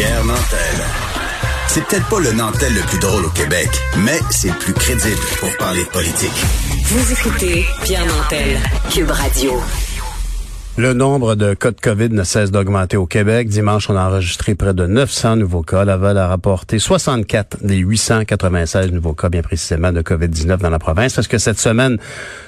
Pierre Nantel. C'est peut-être pas le Nantel le plus drôle au Québec, mais c'est le plus crédible pour parler politique. Vous écoutez Pierre Nantel, Cube Radio. Le nombre de cas de COVID ne cesse d'augmenter au Québec. Dimanche, on a enregistré près de 900 nouveaux cas. Laval a rapporté 64 des 896 nouveaux cas, bien précisément, de COVID-19 dans la province. Est-ce que cette semaine,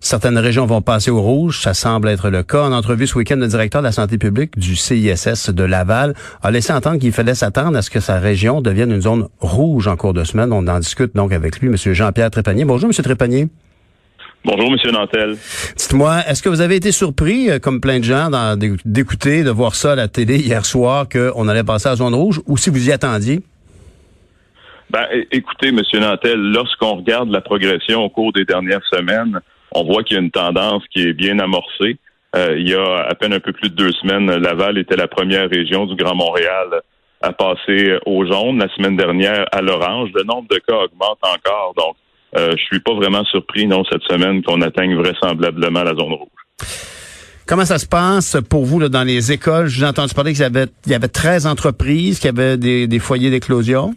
certaines régions vont passer au rouge? Ça semble être le cas. En entrevue ce week-end, le directeur de la santé publique du CISS de Laval a laissé entendre qu'il fallait s'attendre à ce que sa région devienne une zone rouge en cours de semaine. On en discute donc avec lui, M. Jean-Pierre Trépanier. Bonjour, M. Trépanier. Bonjour, Monsieur Nantel. Dites-moi, est-ce que vous avez été surpris, euh, comme plein de gens, d'écouter, de voir ça à la télé hier soir, qu'on allait passer à zone rouge, ou si vous y attendiez? Ben, écoutez, Monsieur Nantel, lorsqu'on regarde la progression au cours des dernières semaines, on voit qu'il y a une tendance qui est bien amorcée. Euh, il y a à peine un peu plus de deux semaines, Laval était la première région du Grand Montréal à passer au jaune. La semaine dernière, à l'orange. Le nombre de cas augmente encore. Donc, je suis pas vraiment surpris, non, cette semaine, qu'on atteigne vraisemblablement la zone rouge. Comment ça se passe pour vous là, dans les écoles? J'ai entendu parler qu'il y avait, il y avait 13 entreprises, qu'il y avait des, foyers d'éclosion.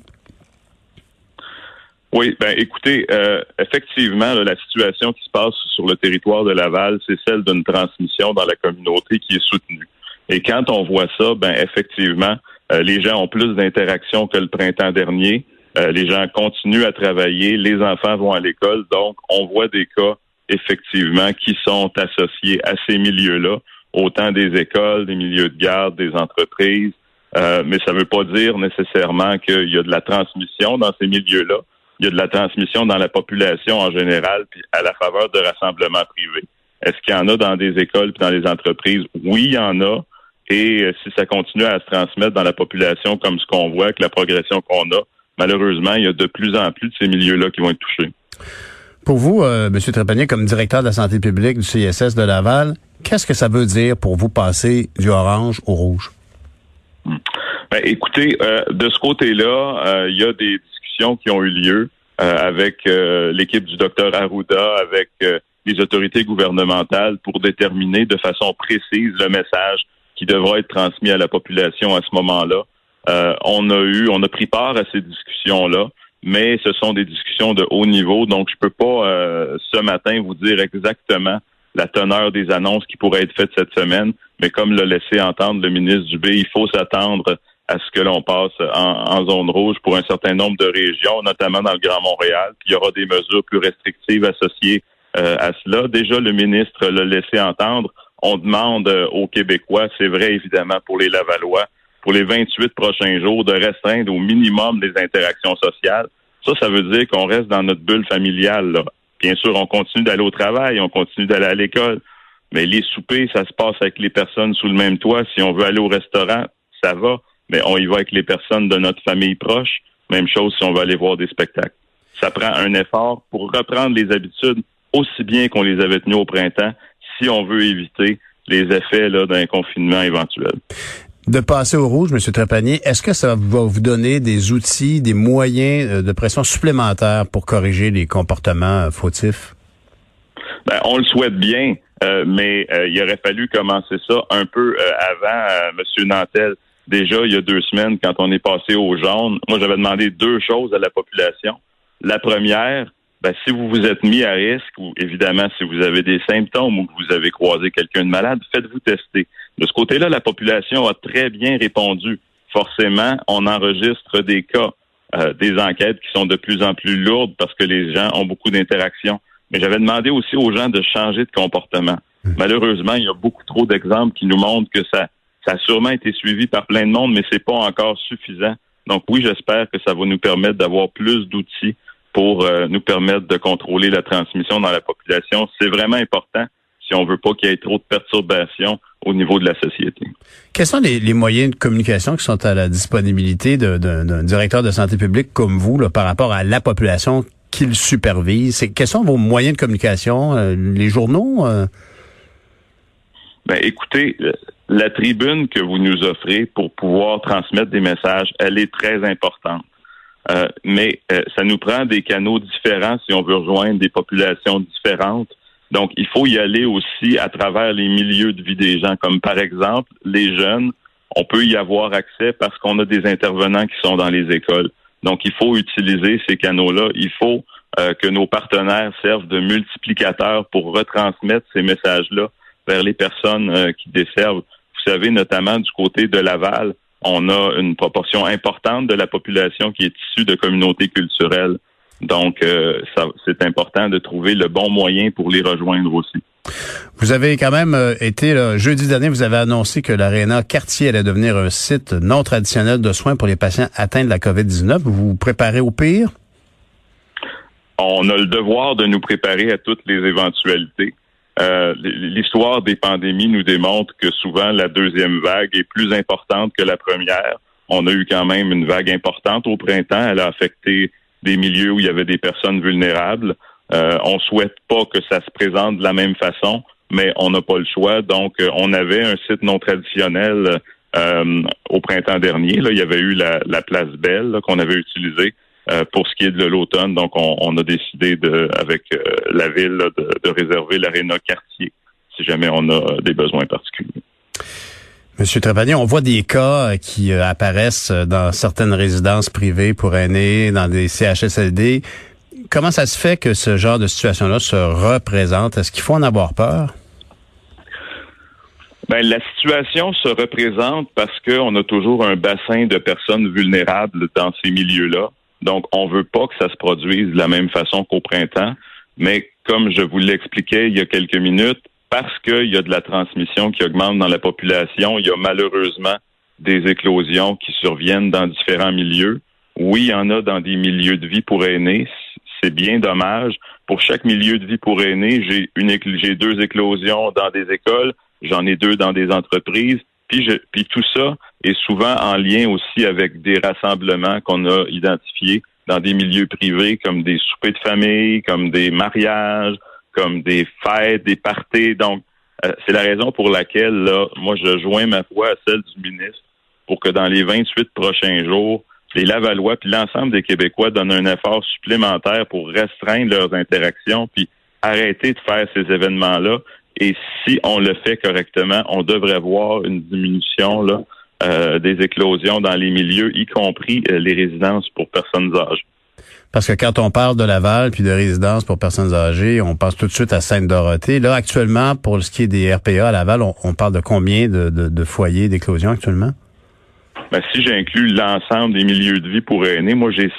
Oui, ben écoutez, euh, effectivement, la situation qui se passe sur le territoire de Laval, c'est celle d'une transmission dans la communauté qui est soutenue. Et quand on voit ça, ben effectivement, euh, les gens ont plus d'interactions que le printemps dernier. Euh, les gens continuent à travailler, les enfants vont à l'école, donc on voit des cas effectivement qui sont associés à ces milieux-là, autant des écoles, des milieux de garde, des entreprises, euh, mais ça ne veut pas dire nécessairement qu'il y a de la transmission dans ces milieux-là. Il y a de la transmission dans la population en général, puis à la faveur de rassemblements privés. Est-ce qu'il y en a dans des écoles puis dans les entreprises? Oui, il y en a. Et euh, si ça continue à se transmettre dans la population comme ce qu'on voit, avec la progression qu'on a, malheureusement, il y a de plus en plus de ces milieux-là qui vont être touchés. Pour vous, euh, M. Trépanier, comme directeur de la santé publique du CSS de Laval, qu'est-ce que ça veut dire pour vous passer du orange au rouge? Hmm. Ben, écoutez, euh, de ce côté-là, euh, il y a des discussions qui ont eu lieu avec l'équipe du docteur Arruda, avec les autorités gouvernementales pour déterminer de façon précise le message qui devra être transmis à la population à ce moment-là. Euh, on a eu, on a pris part à ces discussions-là, mais ce sont des discussions de haut niveau, donc je peux pas euh, ce matin vous dire exactement la teneur des annonces qui pourraient être faites cette semaine, mais comme l'a laissé entendre le ministre Dubé, il faut s'attendre à ce que l'on passe en, zone rouge pour un certain nombre de régions, notamment dans le Grand Montréal. Il y aura des mesures plus restrictives associées euh, à cela. Déjà, le ministre l'a laissé entendre. On demande aux Québécois, c'est vrai évidemment pour les Lavallois, pour les 28 prochains jours de restreindre au minimum les interactions sociales. Ça, ça veut dire qu'on reste dans notre bulle familiale. Bien sûr, on continue d'aller au travail, on continue d'aller à l'école, mais les soupers, ça se passe avec les personnes sous le même toit. Si on veut aller au restaurant, ça va, mais on y va avec les personnes de notre famille proche. Même chose si on veut aller voir des spectacles. Ça prend un effort pour reprendre les habitudes aussi bien qu'on les avait tenues au printemps si on veut éviter les effets d'un confinement éventuel de passer au rouge, M. Trépanier, est-ce que ça va vous donner des outils, des moyens euh, de pression supplémentaires pour corriger les comportements euh, fautifs? Ben, on le souhaite bien, euh, mais il aurait fallu commencer ça un peu avant, M. Nantel. Déjà, il y a deux semaines, quand on est passé au jaune, moi, j'avais demandé deux choses à la population. La première, ben, si vous vous êtes mis à risque, ou évidemment, si vous avez des symptômes ou que vous avez croisé quelqu'un de malade, faites-vous tester. De ce côté-là, la population a très bien répondu. Forcément, on enregistre des cas, euh, des enquêtes qui sont de plus en plus lourdes parce que les gens ont beaucoup d'interactions. Mais j'avais demandé aussi aux gens de changer de comportement. Mmh. Malheureusement, il y a beaucoup trop d'exemples qui nous montrent que ça, ça a sûrement été suivi par plein de monde, mais c'est pas encore suffisant. Donc oui, j'espère que ça va nous permettre d'avoir plus d'outils pour euh, nous permettre de contrôler la transmission dans la population. C'est vraiment important si on veut pas qu'il y ait trop de perturbations au niveau de la société. Quels sont les, moyens de communication qui sont à la disponibilité d'un directeur de santé publique comme vous là, par rapport à la population qu'il supervise? Quels sont vos moyens de communication? Euh, les journaux? Euh? Ben, écoutez, la tribune que vous nous offrez pour pouvoir transmettre des messages, elle est très importante. Euh, mais ça nous prend des canaux différents si on veut rejoindre des populations différentes. Donc, il faut y aller aussi à travers les milieux de vie des gens, comme par exemple les jeunes. on peut y avoir accès parce qu'on a des intervenants qui sont dans les écoles. Donc, il faut utiliser ces canaux-là. Il faut euh, que nos partenaires servent de multiplicateurs pour retransmettre ces messages-là vers les personnes euh, qui desservent. Vous savez, notamment du côté de Laval, on a une proportion importante de la population qui est issue de communautés culturelles. Donc, euh, c'est important de trouver le bon moyen pour les rejoindre aussi. Vous avez quand même euh, été, jeudi dernier, vous avez annoncé que l'Arena Cartier allait devenir un site non traditionnel de soins pour les patients atteints de la COVID-19. Vous vous préparez au pire? On a le devoir de nous préparer à toutes les éventualités. Euh, l'histoire des pandémies nous démontre que souvent la deuxième vague est plus importante que la première. On a eu quand même une vague importante au printemps. Elle a affecté des milieux où il y avait des personnes vulnérables. Euh, on souhaite pas que ça se présente de la même façon, mais on n'a pas le choix. Donc, euh, on avait un site non traditionnel euh, au printemps dernier. Là, il y avait eu la, place Belle qu'on avait utilisée euh, pour ce qui est de l'automne. Donc, on, a décidé de, avec la ville de, de réserver l'aréna quartier si jamais on a des besoins particuliers. Monsieur Trépanier, on voit des cas qui apparaissent dans certaines résidences privées pour aînés, dans des CHSLD comment ça se fait que ce genre de situation-là se représente? Est-ce qu'il faut en avoir peur? Ben, la situation se représente parce qu'on a toujours un bassin de personnes vulnérables dans ces milieux-là. Donc, on veut pas que ça se produise de la même façon qu'au printemps. Mais comme je vous l'expliquais il y a quelques minutes, parce qu'il y a de la transmission qui augmente dans la population, il y a malheureusement des éclosions qui surviennent dans différents milieux. Oui, il y en a dans des milieux de vie pour aînés c'est bien dommage. Pour chaque milieu de vie pour aînés, j'ai une j'ai deux éclosions dans des écoles, j'en ai deux dans des entreprises. Puis, je, puis tout ça est souvent en lien aussi avec des rassemblements qu'on a identifiés dans des milieux privés comme des soupers de famille, comme des mariages, comme des fêtes, des parties. Donc, euh, c'est la raison pour laquelle, là, moi, je joins ma voix à celle du ministre pour que dans les 28 prochains jours, les Lavallois puis l'ensemble des Québécois donnent un effort supplémentaire pour restreindre leurs interactions puis arrêter de faire ces événements-là. Et si on le fait correctement, on devrait voir une diminution là, euh, des éclosions dans les milieux, y compris euh, les résidences pour personnes âgées. Parce que quand on parle de Laval puis de résidences pour personnes âgées, on pense tout de suite à Sainte-Dorothée. Là, actuellement, pour ce qui est des RPA à Laval, on, parle de combien de, de foyers d'éclosion actuellement? Ben, si j'inclus l'ensemble des milieux de vie pour aînés, moi, j'ai,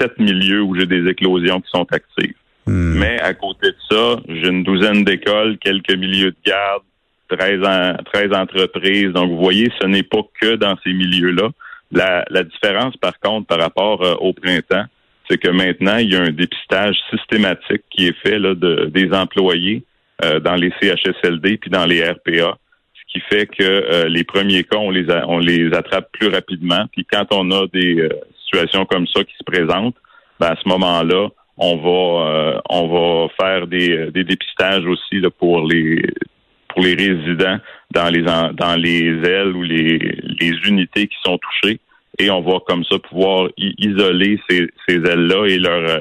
sept milieux où j'ai des éclosions qui sont actives. Hmm. Mais à côté de ça, j'ai une douzaine d'écoles, quelques milieux de garde, 13, en, entreprises. Donc, vous voyez, ce n'est pas que dans ces milieux-là. La, la différence, par contre, par rapport euh, au printemps, c'est que maintenant, il y a un dépistage systématique qui est fait là, de, des employés euh, dans les CHSLD puis dans les RPA qui fait que euh, les premiers cas, on les, on les attrape plus rapidement. Puis quand on a des euh, situations comme ça qui se présentent, ben à ce moment-là, on va euh, on va faire des, des dépistages aussi là, pour les pour les résidents dans les dans les ailes ou les, les unités qui sont touchées et on va comme ça pouvoir isoler ces, ces ailes-là et leur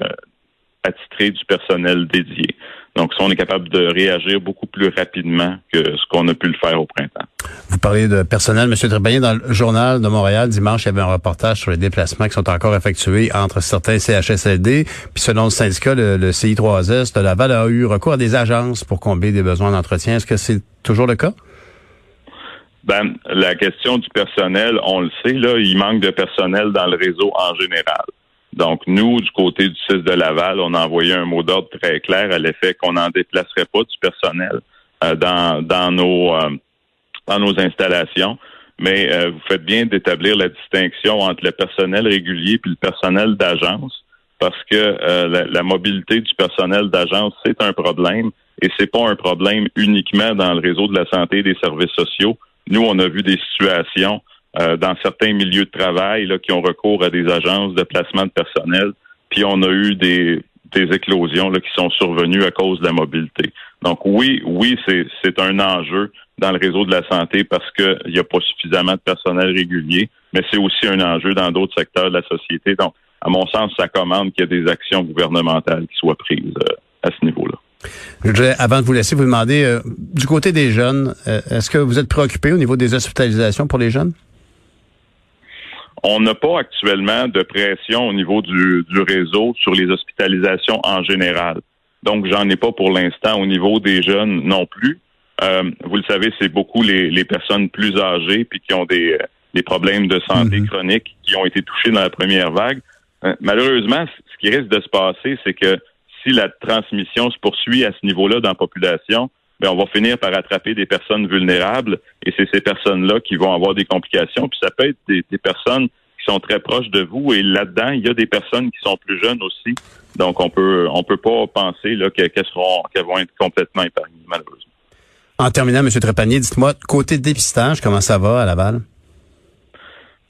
attitrer du personnel dédié. Donc, ça, on est capable de réagir beaucoup plus rapidement que ce qu'on a pu le faire au printemps. Vous parlez de personnel. Monsieur Trépanier, dans le journal de Montréal, dimanche, il y avait un reportage sur les déplacements qui sont encore effectués entre certains CHSLD. Puis selon le syndicat, le, CI3S de Laval a eu recours à des agences pour combler des besoins d'entretien. Est-ce que c'est toujours le cas? Ben, la question du personnel, on le sait, là, il manque de personnel dans le réseau en général. Donc, nous, du côté du 6 de Laval, on a envoyé un mot d'ordre très clair à l'effet qu'on n'en déplacerait pas du personnel euh, dans, dans, nos, euh, dans nos installations. Mais euh, vous faites bien d'établir la distinction entre le personnel régulier puis le personnel d'agence, parce que la, la, mobilité du personnel d'agence, c'est un problème, et c'est pas un problème uniquement dans le réseau de la santé et des services sociaux. Nous, on a vu des situations euh, dans certains milieux de travail là, qui ont recours à des agences de placement de personnel. Puis on a eu des, des éclosions là, qui sont survenues à cause de la mobilité. Donc oui, oui, c'est un enjeu dans le réseau de la santé parce qu'il n'y a pas suffisamment de personnel régulier, mais c'est aussi un enjeu dans d'autres secteurs de la société. Donc, à mon sens, ça commande qu'il y ait des actions gouvernementales qui soient prises euh, à ce niveau-là. Avant de vous laisser, vous demander, euh, du côté des jeunes, est-ce que vous êtes préoccupé au niveau des hospitalisations pour les jeunes? on n'a pas actuellement de pression au niveau du, du réseau sur les hospitalisations en général. Donc, j'en ai pas pour l'instant au niveau des jeunes non plus. Euh, vous le savez, c'est beaucoup les, les, personnes plus âgées puis qui ont des, des problèmes de santé mm-hmm. chronique qui ont été touchés dans la première vague. Euh, malheureusement, ce qui risque de se passer, c'est que si la transmission se poursuit à ce niveau-là dans la population, ben on va finir par attraper des personnes vulnérables et c'est ces personnes-là qui vont avoir des complications. Puis ça peut être des, personnes qui sont très proches de vous et là-dedans, il y a des personnes qui sont plus jeunes aussi. Donc on peut on peut pas penser là qu'elles seront qu'elles vont être complètement épargnées malheureusement. En terminant, M. Trépanier, dites-moi, côté dépistage, comment ça va à Laval?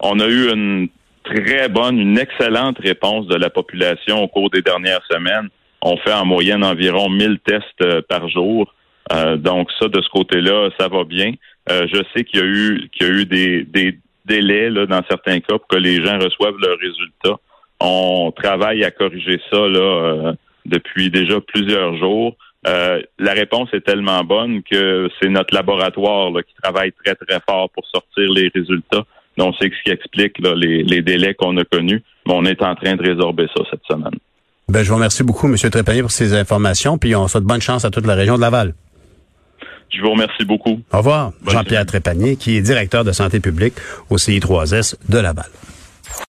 On a eu une très bonne, une excellente réponse de la population au cours des dernières semaines. On fait en moyenne environ 1000 tests euh, par jour. Euh, donc ça, de ce côté-là, ça va bien. Euh, je sais qu'il y a eu qu'il y a eu des, délais dans certains cas pour que les gens reçoivent leurs résultats. On travaille à corriger ça depuis déjà plusieurs jours. la réponse est tellement bonne que c'est notre laboratoire qui travaille très très fort pour sortir les résultats. Donc c'est ce qui explique les, les délais qu'on a connus. Mais on est en train de résorber ça cette semaine. Ben, je vous remercie beaucoup, M. Trépanier, pour ces informations, puis on souhaite bonne chance à toute la région de Laval. Je vous remercie beaucoup. Au revoir. Jean-Pierre Trépanier, qui est directeur de santé publique au CI3S de Laval.